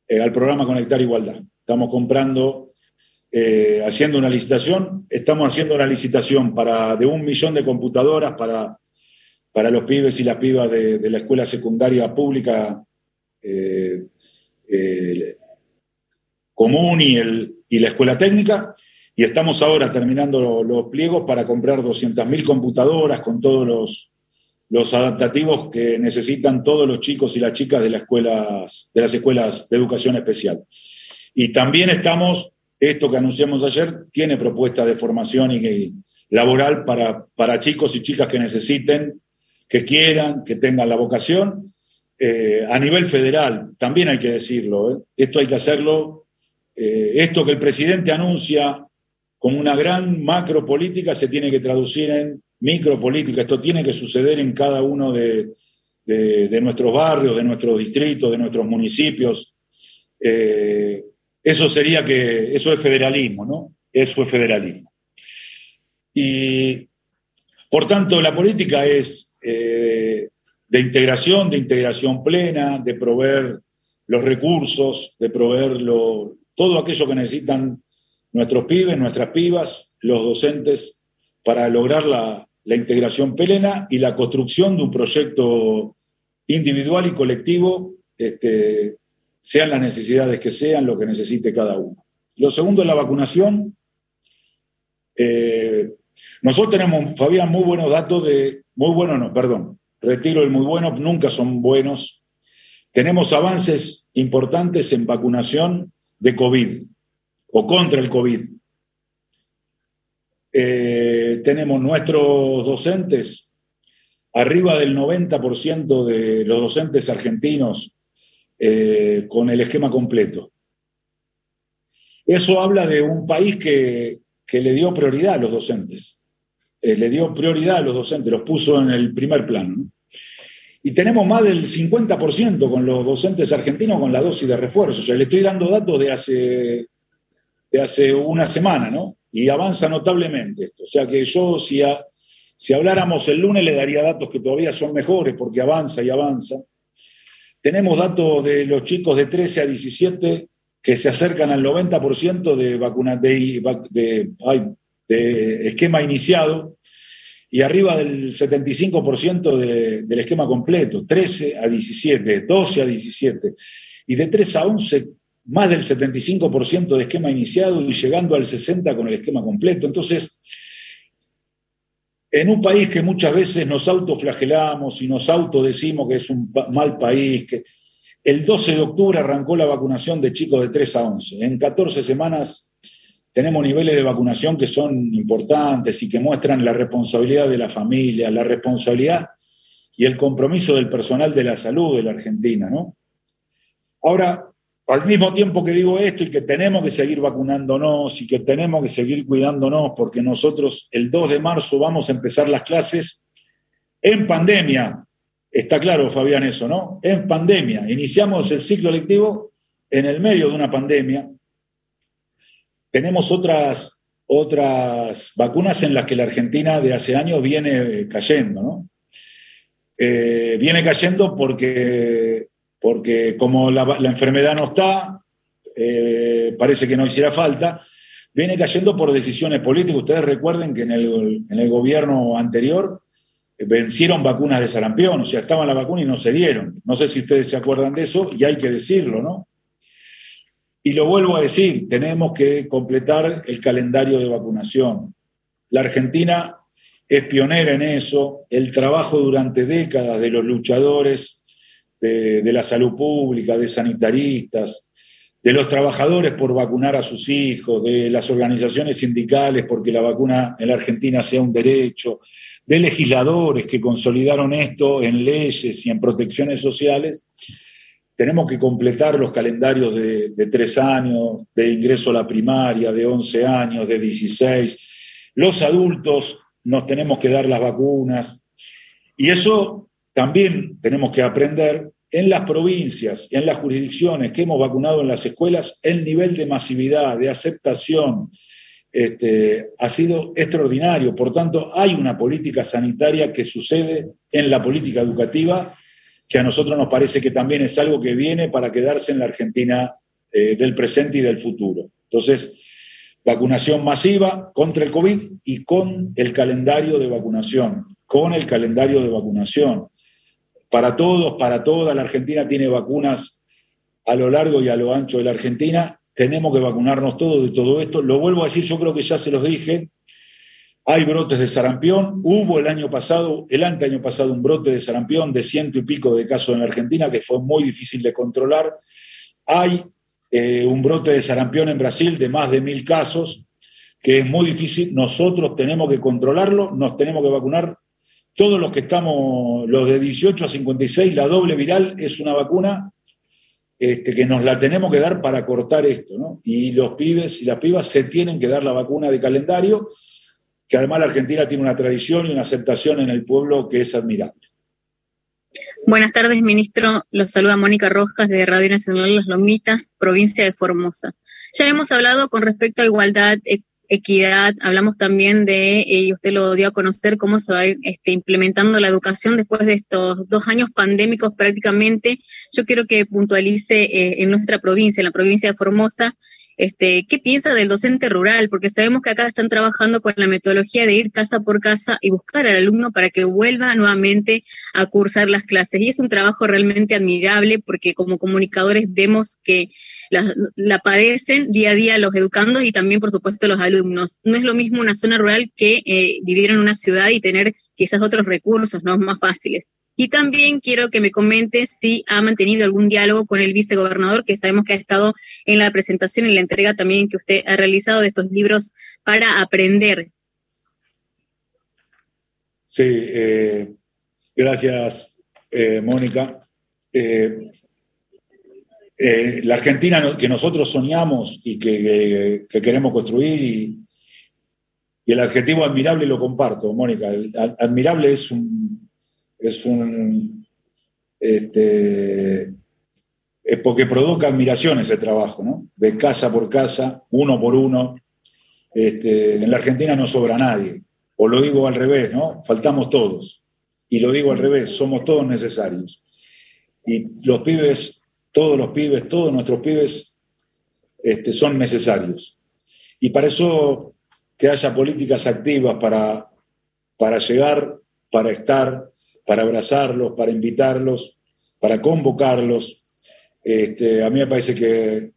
eh, al programa Conectar Igualdad. Estamos comprando, eh, haciendo una licitación, estamos haciendo una licitación para, de un millón de computadoras para, para los pibes y las pibas de, la escuela secundaria pública eh, común y, la escuela técnica. Y estamos ahora terminando los pliegos para comprar 200.000 computadoras con todos los, los adaptativos que necesitan todos los chicos y las chicas de las escuelas de, las escuelas de educación especial. Y también estamos, esto que anunciamos ayer, tiene propuestas de formación y, laboral para, para, chicos y chicas que necesiten, que quieran, que tengan la vocación. Eh, a nivel federal, también hay que decirlo, ¿eh? esto hay que hacerlo, eh, esto que el presidente anuncia como una gran macro política se tiene que traducir en micropolítica. Esto tiene que suceder en cada uno de, nuestros barrios, de nuestros distritos, de nuestros municipios. Eh, eso sería que, eso es federalismo, ¿no? Eso es federalismo. Y por tanto, la política es eh, de integración, de integración plena, de proveer los recursos, de proveer todo aquello que necesitan nuestros pibes, nuestras pibas, los docentes, para lograr la, la integración plena y la construcción de un proyecto individual y colectivo, este, sean las necesidades que sean, lo que necesite cada uno. Lo segundo es la vacunación. Eh, nosotros tenemos, Fabián, muy buenos datos de, muy buenos, no, perdón, retiro el muy bueno, nunca son buenos. Tenemos avances importantes en vacunación de COVID o contra el COVID. Eh, tenemos nuestros docentes, arriba del 90% de los docentes argentinos eh, con el esquema completo. Eso habla de un país que, le dio prioridad a los docentes, eh, le dio prioridad a los docentes, los puso en el primer plano. Y tenemos más del 50% con los docentes argentinos con la dosis de refuerzo. O sea, le estoy dando datos de hace, de hace una semana, ¿no? y avanza notablemente esto. O sea que yo, si, si habláramos el lunes, le daría datos que todavía son mejores porque avanza y avanza. Tenemos datos de los chicos de 13 a 17 que se acercan al 90% de, vacuna, de, de, esquema iniciado y arriba del 75% del esquema completo, 13 a 17, 12 a 17. Y de 3 a 11 más del 75% de esquema iniciado y llegando al 60% con el esquema completo. Entonces, en un país que muchas veces nos autoflagelamos y nos autodecimos que es un mal país, que el 12 de octubre arrancó la vacunación de chicos de 3 a 11. En 14 semanas tenemos niveles de vacunación que son importantes y que muestran la responsabilidad de la familia, la responsabilidad y el compromiso del personal de la salud de la Argentina, ¿no? Ahora, al mismo tiempo que digo esto y que tenemos que seguir vacunándonos y que tenemos que seguir cuidándonos porque nosotros el 2 de marzo vamos a empezar las clases en pandemia. Está claro, Fabián, eso, ¿no? En pandemia. Iniciamos el ciclo lectivo en el medio de una pandemia, tenemos otras, otras vacunas en las que la Argentina de hace años viene cayendo, ¿no? Eh, viene cayendo porque, porque como la, enfermedad no está, eh, parece que no hiciera falta, viene cayendo por decisiones políticas. Ustedes recuerden que en el, en el gobierno anterior vencieron vacunas de sarampión, o sea, estaban la vacuna y no se dieron. No sé si ustedes se acuerdan de eso y hay que decirlo, ¿no? Y lo vuelvo a decir, tenemos que completar el calendario de vacunación. La Argentina es pionera en eso, el trabajo durante décadas de los luchadores de, la salud pública, de sanitaristas, de los trabajadores por vacunar a sus hijos, de las organizaciones sindicales porque la vacuna en la Argentina sea un derecho, de legisladores que consolidaron esto en leyes y en protecciones sociales, tenemos que completar los calendarios de, tres años, de ingreso a la primaria, de 11 años, de 16. Los adultos nos tenemos que dar las vacunas. Y eso también tenemos que aprender en las provincias, en las jurisdicciones que hemos vacunado en las escuelas, el nivel de masividad, de aceptación, este, ha sido extraordinario. Por tanto, hay una política sanitaria que sucede en la política educativa que a nosotros nos parece que también es algo que viene para quedarse en la Argentina eh, del presente y del futuro. Entonces, vacunación masiva contra el COVID y con el calendario de vacunación, con el calendario de vacunación. Para todos, para toda la Argentina tiene vacunas a lo largo y a lo ancho de la Argentina tenemos que vacunarnos todos de todo esto. Lo vuelvo a decir, yo creo que ya se los dije. Hay brotes de sarampión. Hubo el año pasado, el año pasado, un brote de sarampión de ciento y pico de casos en Argentina que fue muy difícil de controlar. Hay eh, un brote de sarampión en Brasil de más de mil casos que es muy difícil. Nosotros tenemos que controlarlo, nos tenemos que vacunar. Todos los que estamos, los de 18 a 56, la doble viral es una vacuna este, que nos la tenemos que dar para cortar esto, ¿no? Y los pibes y las pibas se tienen que dar la vacuna de calendario, que además la Argentina tiene una tradición y una aceptación en el pueblo que es admirable. Buenas tardes, ministro. Los saluda Mónica Rojas de Radio Nacional Las Lomitas, provincia de Formosa. Ya hemos hablado con respecto a igualdad, equidad, hablamos también de, eh, y usted lo dio a conocer, cómo se va a ir este, implementando la educación después de estos dos años pandémicos prácticamente. Yo quiero que puntualice eh, en nuestra provincia, en la provincia de Formosa, este, ¿qué piensa del docente rural? Porque sabemos que acá están trabajando con la metodología de ir casa por casa y buscar al alumno para que vuelva nuevamente a cursar las clases. Y es un trabajo realmente admirable porque como comunicadores vemos que la, padecen día a día los educandos y también, por supuesto, los alumnos. No es lo mismo una zona rural que eh, vivir en una ciudad y tener quizás otros recursos ¿no? más fáciles. Y también quiero que me comente si ha mantenido algún diálogo con el vicegobernador, que sabemos que ha estado en la presentación y la entrega también que usted ha realizado de estos libros para aprender. Sí, eh, gracias, eh, Mónica. Eh, la Argentina que nosotros soñamos y que, queremos construir y, el adjetivo admirable lo comparto, Mónica. admirable es un, es un este, es porque provoca admiración ese trabajo, ¿no? De casa por casa, uno por uno. Este, en la Argentina no sobra nadie. O lo digo al revés, ¿no? Faltamos todos. Y lo digo al revés, somos todos necesarios. Y los pibes todos los pibes, todos nuestros pibes este, son necesarios. Y para eso que haya políticas activas para, para llegar, para estar, para abrazarlos, para invitarlos, para convocarlos, este, a mí me parece que,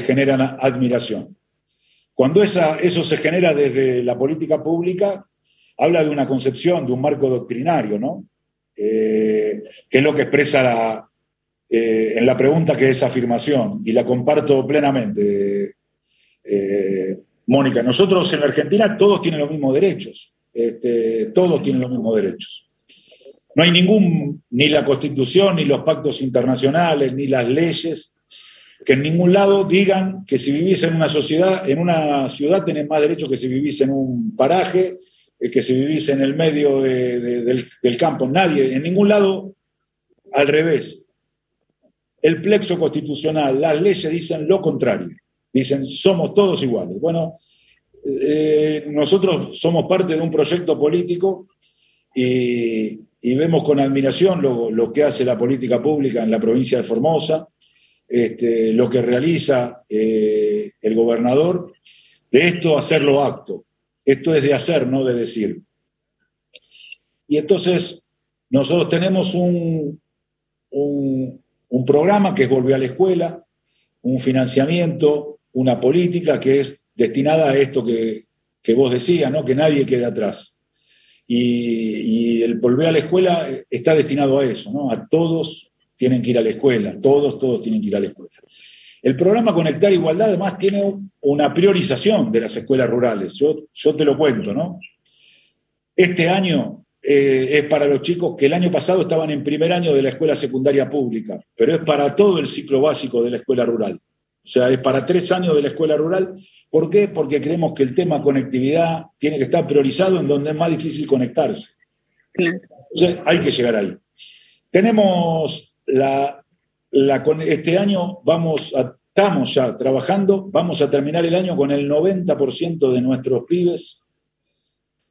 generan admiración. Cuando esa, eso se genera desde la política pública, habla de una concepción, de un marco doctrinario, ¿no? Eh, que es lo que expresa la, eh, en la pregunta que es afirmación, y la comparto plenamente, eh, Mónica. Nosotros en Argentina todos tienen los mismos derechos, este, todos tienen los mismos derechos. No hay ningún, ni la Constitución, ni los pactos internacionales, ni las leyes, que en ningún lado digan que si vivís en una sociedad, en una ciudad tenés más derechos que si vivís en un paraje, eh, que si vivís en el medio del campo. Nadie, en ningún lado, al revés el plexo constitucional, las leyes dicen lo contrario. Dicen, somos todos iguales. Bueno, eh, nosotros somos parte de un proyecto político y, vemos con admiración lo, que hace la política pública en la provincia de Formosa, este, lo que realiza eh, el gobernador, de esto hacerlo acto. Esto es de hacer, no de decir. Y entonces nosotros tenemos un, un, programa que es Volver a la Escuela, un financiamiento, una política que es destinada a esto que, vos decías, ¿no? que nadie quede atrás. Y, el Volver a la Escuela está destinado a eso, ¿no? a todos tienen que ir a la escuela, todos, todos tienen que ir a la escuela. El programa Conectar Igualdad además tiene una priorización de las escuelas rurales. Yo, yo te lo cuento, ¿no? Este año eh, es para los chicos que el año pasado estaban en primer año de la escuela secundaria pública, pero es para todo el ciclo básico de la escuela rural. O sea, es para tres años de la escuela rural. ¿Por qué? Porque creemos que el tema conectividad tiene que estar priorizado en donde es más difícil conectarse. Entonces, hay que llegar ahí. Tenemos la, la, este año, vamos a, estamos ya trabajando, vamos a terminar el año con el 90% de nuestros pibes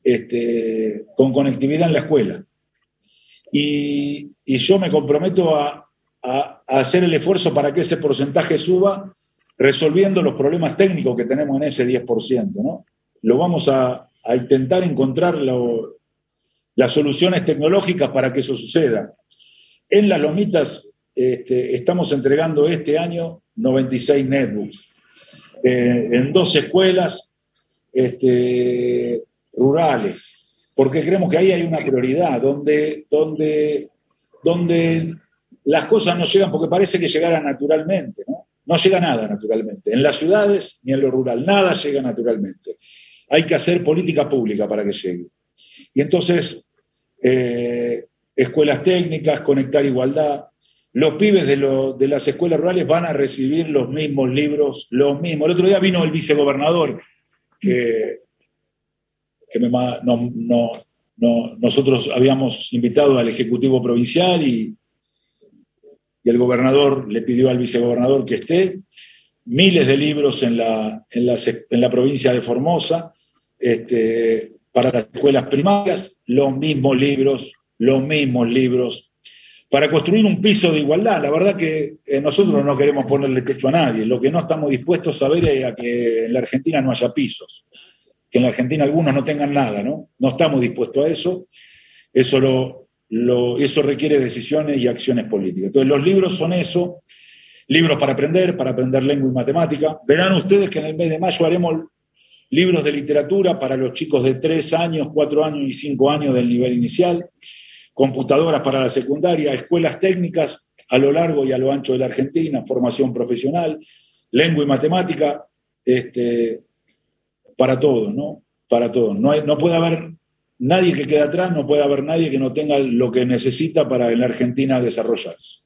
este, con conectividad en la escuela. Y, yo me comprometo a, hacer el esfuerzo para que ese porcentaje suba, resolviendo los problemas técnicos que tenemos en ese 10%. ¿no? Lo vamos a, intentar encontrar las soluciones tecnológicas para que eso suceda. En las lomitas este, estamos entregando este año 96 netbooks. Eh, en dos escuelas, este, rurales, porque creemos que ahí hay una prioridad, donde, donde, donde las cosas no llegan, porque parece que llegaran naturalmente, ¿no? No llega nada naturalmente. En las ciudades ni en lo rural, nada llega naturalmente. Hay que hacer política pública para que llegue. Y entonces, eh, escuelas técnicas, conectar igualdad. Los pibes de, de las escuelas rurales van a recibir los mismos libros, los mismos. El otro día vino el vicegobernador, que nosotros habíamos invitado al Ejecutivo Provincial y, el gobernador le pidió al vicegobernador que esté. Miles de libros en la, en la, provincia de Formosa este, para las escuelas primarias, los mismos libros, los mismos libros, para construir un piso de igualdad. La verdad que eh, nosotros no queremos ponerle techo a nadie, lo que no estamos dispuestos a ver es a que en la Argentina no haya pisos que en la Argentina algunos no tengan nada, ¿no? No estamos dispuestos a eso. Eso, lo, eso requiere decisiones y acciones políticas. Entonces, los libros son eso, libros para aprender, para aprender lengua y matemática. Verán ustedes que en el mes de mayo haremos libros de literatura para los chicos de 3 años, 4 años y 5 años del nivel inicial, computadoras para la secundaria, escuelas técnicas a lo largo y a lo ancho de la Argentina, formación profesional, lengua y matemática, este, para todos, ¿no? Para todos. No, hay, no puede haber nadie que quede atrás, no puede haber nadie que no tenga lo que necesita para en la Argentina desarrollarse.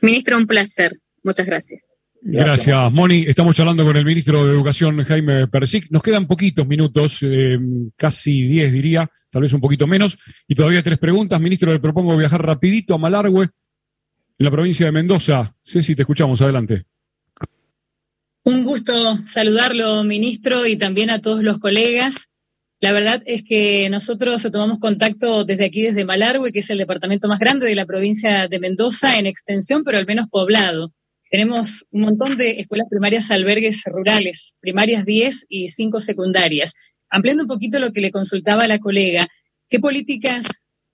Ministro, un placer. Muchas gracias. Gracias, Moni. Estamos charlando con el ministro de Educación, Jaime Persic. Nos quedan poquitos minutos, eh, casi diez diría, tal vez un poquito menos, y todavía tres preguntas. Ministro, le propongo viajar rapidito a Malargüe, en la provincia de Mendoza. Ceci, te escuchamos. Adelante. Un gusto saludarlo, ministro, y también a todos los colegas. La verdad es que nosotros tomamos contacto desde aquí, desde Malargüe, que es el departamento más grande de la provincia de Mendoza en extensión, pero al menos poblado. Tenemos un montón de escuelas primarias albergues rurales, primarias 10 y 5 secundarias. Ampliando un poquito lo que le consultaba la colega, ¿qué políticas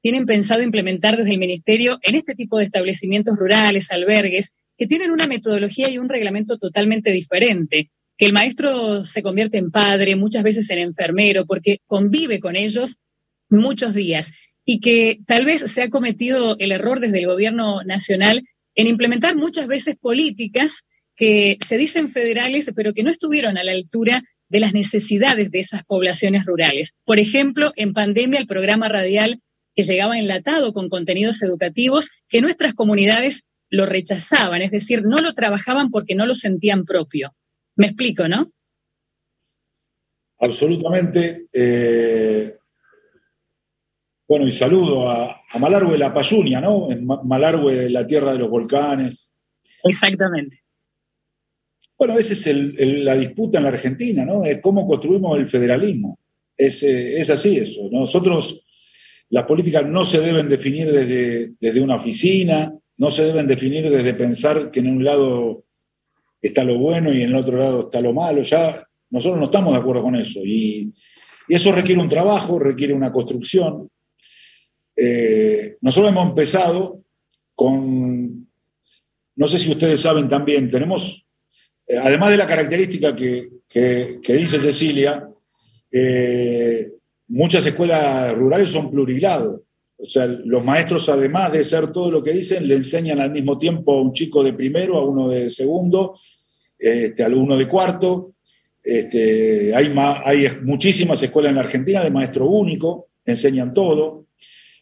tienen pensado implementar desde el Ministerio en este tipo de establecimientos rurales, albergues, que tienen una metodología y un reglamento totalmente diferente, que el maestro se convierte en padre, muchas veces en enfermero, porque convive con ellos muchos días y que tal vez se ha cometido el error desde el gobierno nacional en implementar muchas veces políticas que se dicen federales, pero que no estuvieron a la altura de las necesidades de esas poblaciones rurales. Por ejemplo, en pandemia el programa radial que llegaba enlatado con contenidos educativos que nuestras comunidades lo rechazaban, es decir, no lo trabajaban porque no lo sentían propio. Me explico, ¿no? Absolutamente. Eh, bueno, y saludo a, a Malargüe de la Payunia, ¿no? En Malargüe, la tierra de los volcanes, Exactamente. Bueno, esa es la disputa en la Argentina, ¿no? De cómo construimos el federalismo. Es, es así eso. Nosotros, las políticas no se deben definir desde, desde una oficina, no se deben definir desde pensar que en un lado está lo bueno y en el otro lado está lo malo. Ya nosotros no estamos de acuerdo con eso. Y, eso requiere un trabajo, requiere una construcción. Eh, nosotros hemos empezado con, no sé si ustedes saben también, tenemos, eh, además de la característica que, dice Cecilia, eh, muchas escuelas rurales son plurigrados. O sea, los maestros, además de ser todo lo que dicen, le enseñan al mismo tiempo a un chico de primero, a uno de segundo, este, a uno de cuarto. Este, hay, muchísimas escuelas en la Argentina de maestro único, enseñan todo.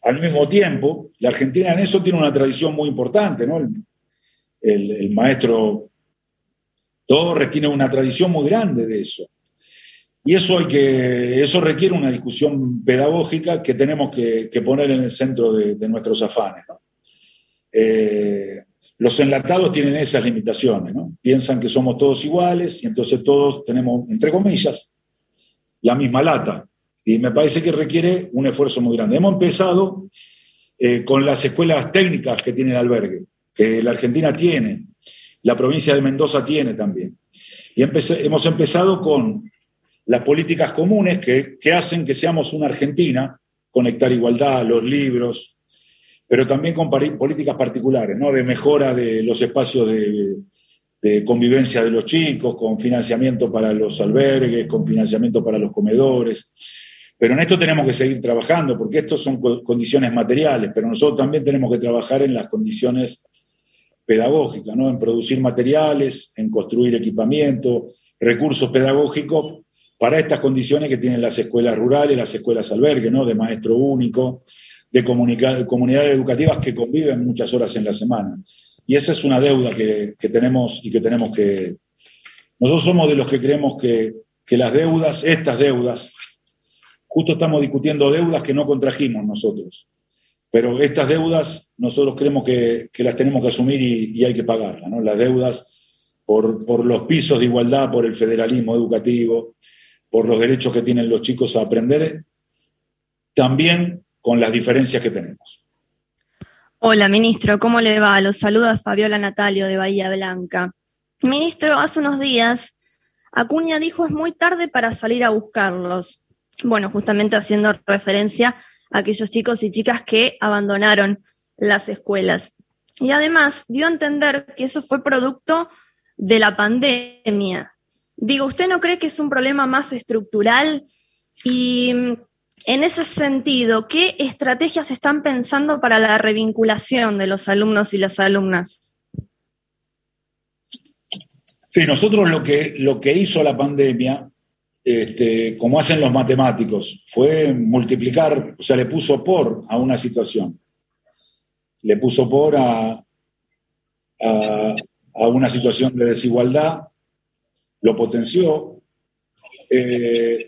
Al mismo tiempo, la Argentina en eso tiene una tradición muy importante, ¿no? El, maestro Torres tiene una tradición muy grande de eso. Y eso, hay que, eso requiere una discusión pedagógica que tenemos que, poner en el centro de, nuestros afanes. Eh, los enlatados tienen esas limitaciones, ¿no? piensan que somos todos iguales y entonces todos tenemos, entre comillas, la misma lata. Y me parece que requiere un esfuerzo muy grande. Hemos empezado eh, con las escuelas técnicas que tiene el albergue, que la Argentina tiene, la provincia de Mendoza tiene también. Y hemos empezado con las políticas comunes que, hacen que seamos una Argentina, conectar igualdad, los libros, pero también con políticas particulares, ¿no? de mejora de los espacios de, convivencia de los chicos, con financiamiento para los albergues, con financiamiento para los comedores. Pero en esto tenemos que seguir trabajando, porque estos son condiciones materiales, pero nosotros también tenemos que trabajar en las condiciones pedagógicas, ¿no? en producir materiales, en construir equipamiento, recursos pedagógicos para estas condiciones que tienen las escuelas rurales, las escuelas albergue, ¿no? de maestro único, de, comunidades educativas que conviven muchas horas en la semana. Y esa es una deuda que, tenemos y que tenemos que... Nosotros somos de los que creemos que, las deudas, estas deudas, justo estamos discutiendo deudas que no contrajimos nosotros, pero estas deudas nosotros creemos que, las tenemos que asumir y, hay que pagarlas, ¿no? Las deudas por, por los pisos de igualdad, por el federalismo educativo, por los derechos que tienen los chicos a aprender, también con las diferencias que tenemos. Hola, ministro, ¿cómo le va? Los saluda Fabiola Natalio de Bahía Blanca. Ministro, hace unos días Acuña dijo es muy tarde para salir a buscarlos. Bueno, justamente haciendo referencia a aquellos chicos y chicas que abandonaron las escuelas. Y además dio a entender que eso fue producto de la pandemia, Digo, ¿usted no cree que es un problema más estructural? Y mm, en ese sentido, ¿qué estrategias están pensando para la revinculación de los alumnos y las alumnas? Sí, nosotros lo que, lo que hizo la pandemia, este, como hacen los matemáticos, fue multiplicar, o sea, le puso por a una situación. Le puso por a, a, a una situación de desigualdad, lo potenció. Eh,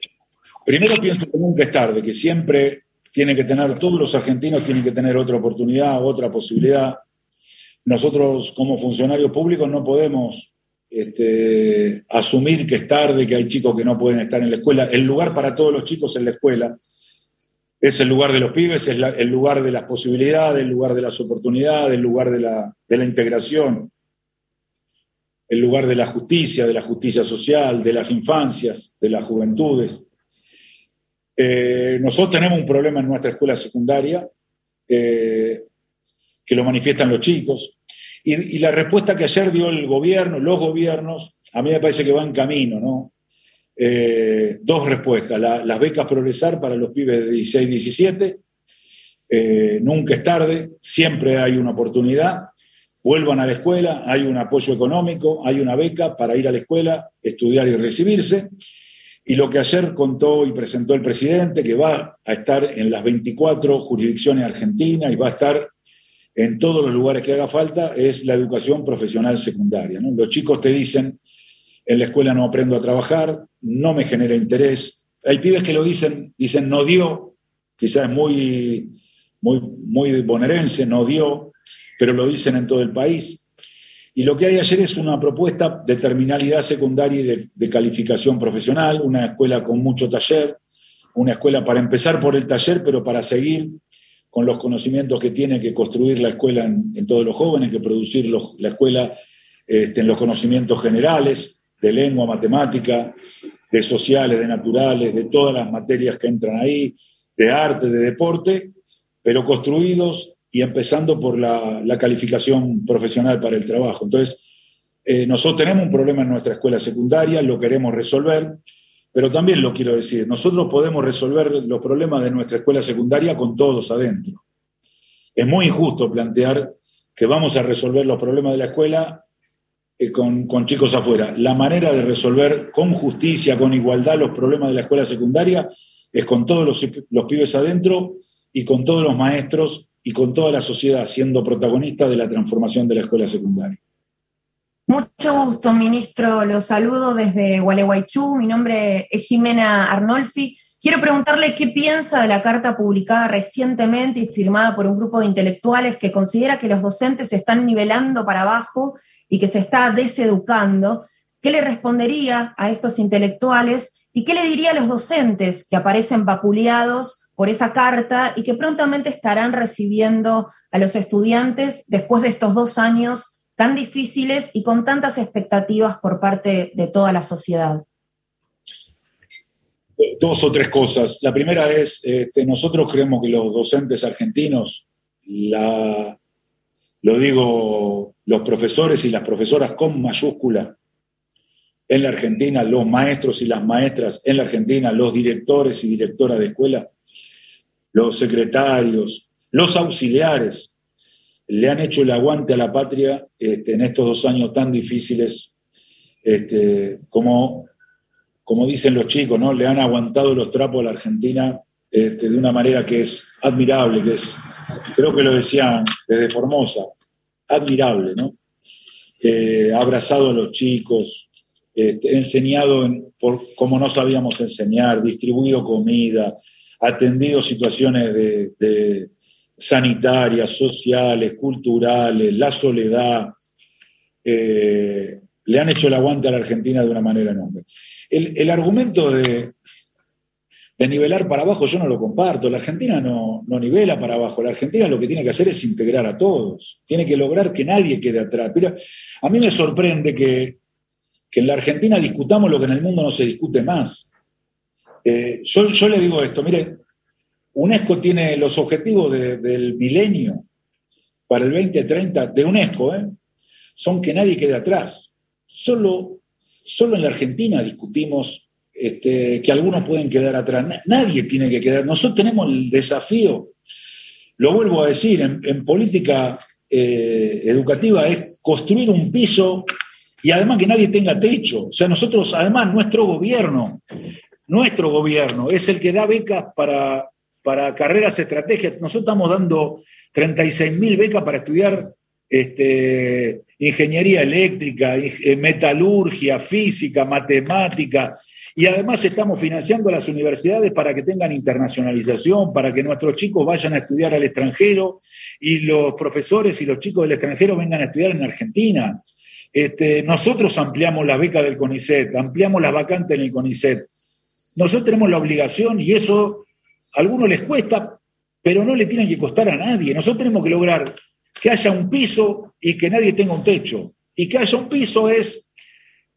primero pienso que nunca es tarde, que siempre tiene que tener, todos los argentinos tienen que tener otra oportunidad, otra posibilidad. Nosotros como funcionarios públicos no podemos este, asumir que es tarde, que hay chicos que no pueden estar en la escuela. El lugar para todos los chicos en la escuela es el lugar de los pibes, es el lugar de las posibilidades, el lugar de las oportunidades, el lugar de la integración el lugar de la justicia, de la justicia social, de las infancias, de las juventudes. Eh, nosotros tenemos un problema en nuestra escuela secundaria eh, que lo manifiestan los chicos. Y, la respuesta que ayer dio el gobierno, los gobiernos, a mí me parece que va en camino, ¿no? Eh, dos respuestas. las becas progresar para los pibes de 16, 17. nunca es tarde, siempre hay una oportunidad vuelvan a la escuela, hay un apoyo económico, hay una beca para ir a la escuela, estudiar y recibirse. Y lo que ayer contó y presentó el presidente, que va a estar en las 24 jurisdicciones argentinas y va a estar en todos los lugares que haga falta, es la educación profesional secundaria. Los chicos te dicen, en la escuela no aprendo a trabajar, no me genera interés. Hay pibes que lo dicen, dicen no dio, quizás muy, muy, muy bonaerense, no dio, pero lo dicen en todo el país. Y lo que hay ayer es una propuesta de terminalidad secundaria y de, calificación profesional, una escuela con mucho taller, una escuela para empezar por el taller, pero para seguir con los conocimientos que tiene que construir la escuela en, todos los jóvenes, que producir la escuela este, en los conocimientos generales de lengua, matemática, de sociales, de naturales, de todas las materias que entran ahí, de arte, de deporte, pero construidos y empezando por la, calificación profesional para el trabajo. Entonces, eh, nosotros tenemos un problema en nuestra escuela secundaria, lo queremos resolver, pero también lo quiero decir, nosotros podemos resolver los problemas de nuestra escuela secundaria con todos adentro. Es muy injusto plantear que vamos a resolver los problemas de la escuela eh, con, chicos afuera. La manera de resolver con justicia, con igualdad los problemas de la escuela secundaria es con todos los, los pibes adentro y con todos los maestros y con toda la sociedad siendo protagonista de la transformación de la escuela secundaria. Mucho gusto, ministro. Los saludo desde Gualeguaychú. Mi nombre es Jimena Arnolfi. Quiero preguntarle qué piensa de la carta publicada recientemente y firmada por un grupo de intelectuales que considera que los docentes se están nivelando para abajo y que se está deseducando. ¿Qué le respondería a estos intelectuales y qué le diría a los docentes que aparecen vapuleados por esa carta y que prontamente estarán recibiendo a los estudiantes después de estos dos años tan difíciles y con tantas expectativas por parte de toda la sociedad? Dos o tres cosas. La primera es, este, nosotros creemos que los docentes argentinos, la, lo digo los profesores y las profesoras con mayúscula, en la Argentina, los maestros y las maestras en la Argentina, los directores y directoras de escuela, los secretarios, los auxiliares, le han hecho el aguante a la patria este, en estos dos años tan difíciles, este, como, como dicen los chicos, ¿no? Le han aguantado los trapos a la Argentina este, de una manera que es admirable, que es, creo que lo decían desde Formosa, admirable, ¿no? Eh, abrazado a los chicos, enseñado por, como no sabíamos enseñar, distribuido comida, atendido situaciones de, sanitarias, sociales, culturales, la soledad, eh, le han hecho el aguante a la Argentina de una manera enorme. El, argumento de, nivelar para abajo yo no lo comparto. La Argentina no, no, nivela para abajo. La Argentina lo que tiene que hacer es integrar a todos. Tiene que lograr que nadie quede atrás. Pero a mí me sorprende que, que en la Argentina discutamos lo que en el mundo no se discute más. Eh, yo, le digo esto, mire, UNESCO tiene los objetivos del milenio para el 2030 de UNESCO, ¿eh? son que nadie quede atrás. Solo, solo en la Argentina discutimos este, que algunos pueden quedar atrás. Nadie tiene que quedar. Nosotros tenemos el desafío, lo vuelvo a decir, en, política eh, educativa es construir un piso y además que nadie tenga techo. O sea, nosotros, además, nuestro gobierno nuestro gobierno es el que da becas para, para carreras estratégicas. Nosotros estamos dando 36 mil becas para estudiar este, ingeniería eléctrica, eh, metalurgia, física, matemática, y además estamos financiando a las universidades para que tengan internacionalización, para que nuestros chicos vayan a estudiar al extranjero y los profesores y los chicos del extranjero vengan a estudiar en Argentina. Este, nosotros ampliamos las becas del CONICET, ampliamos las vacantes en el CONICET. Nosotros tenemos la obligación, y eso a algunos les cuesta, pero no le tiene que costar a nadie. Nosotros tenemos que lograr que haya un piso y que nadie tenga un techo. Y que haya un piso es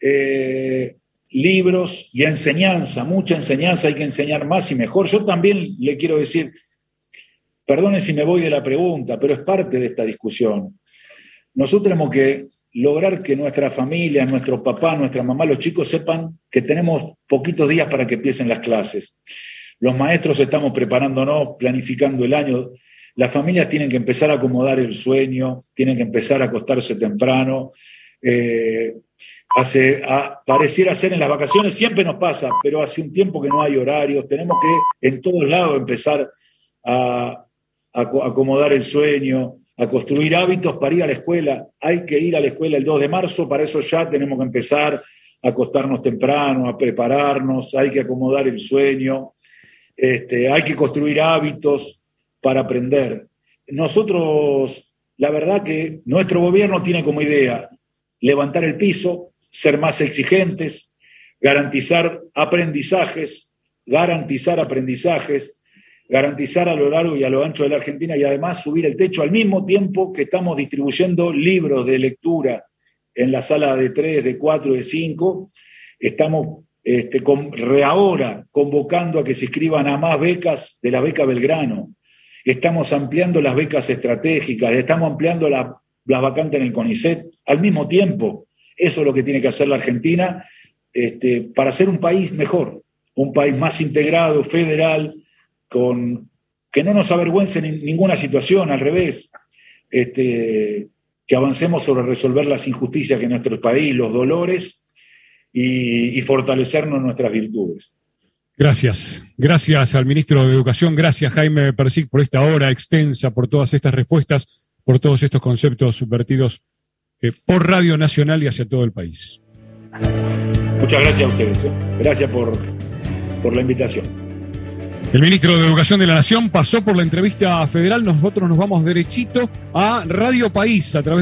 eh, libros y enseñanza, mucha enseñanza, hay que enseñar más y mejor. Yo también le quiero decir, perdone si me voy de la pregunta, pero es parte de esta discusión. Nosotros tenemos que lograr que nuestra familia, nuestro papá, nuestra mamá, los chicos sepan que tenemos poquitos días para que empiecen las clases. Los maestros estamos preparándonos, planificando el año. Las familias tienen que empezar a acomodar el sueño, tienen que empezar a acostarse temprano. Eh, hace, pareciera ser en las vacaciones, siempre nos pasa, pero hace un tiempo que no hay horarios. Tenemos que en todos lados empezar a acomodar el sueño, a construir hábitos para ir a la escuela. Hay que ir a la escuela el 2 de marzo, para eso ya tenemos que empezar a acostarnos temprano, a prepararnos, hay que acomodar el sueño, este, hay que construir hábitos para aprender. Nosotros, la verdad que nuestro gobierno tiene como idea levantar el piso, ser más exigentes, garantizar aprendizajes, garantizar aprendizajes, garantizar a lo largo y a lo ancho de la Argentina y además subir el techo al mismo tiempo que estamos distribuyendo libros de lectura en la sala de tres, de cuatro, de cinco. Estamos este, ahora convocando a que se inscriban a más becas de la beca Belgrano. Estamos ampliando las becas estratégicas, estamos ampliando las vacantes en el CONICET al mismo tiempo. Eso es lo que tiene que hacer la Argentina este, para ser un país mejor, un país más integrado, federal, con, que no nos avergüence en ninguna situación, al revés, este, que avancemos sobre resolver las injusticias que en nuestro país, los dolores y, fortalecernos en nuestras virtudes. Gracias. Gracias al ministro de Educación. Gracias, Jaime Persic, por esta hora extensa, por todas estas respuestas, por todos estos conceptos subvertidos eh, por Radio Nacional y hacia todo el país. Muchas gracias a ustedes. ¿eh? Gracias por, por la invitación. El ministro de Educación de la Nación pasó por la entrevista federal. Nosotros nos vamos derechito a Radio País a través de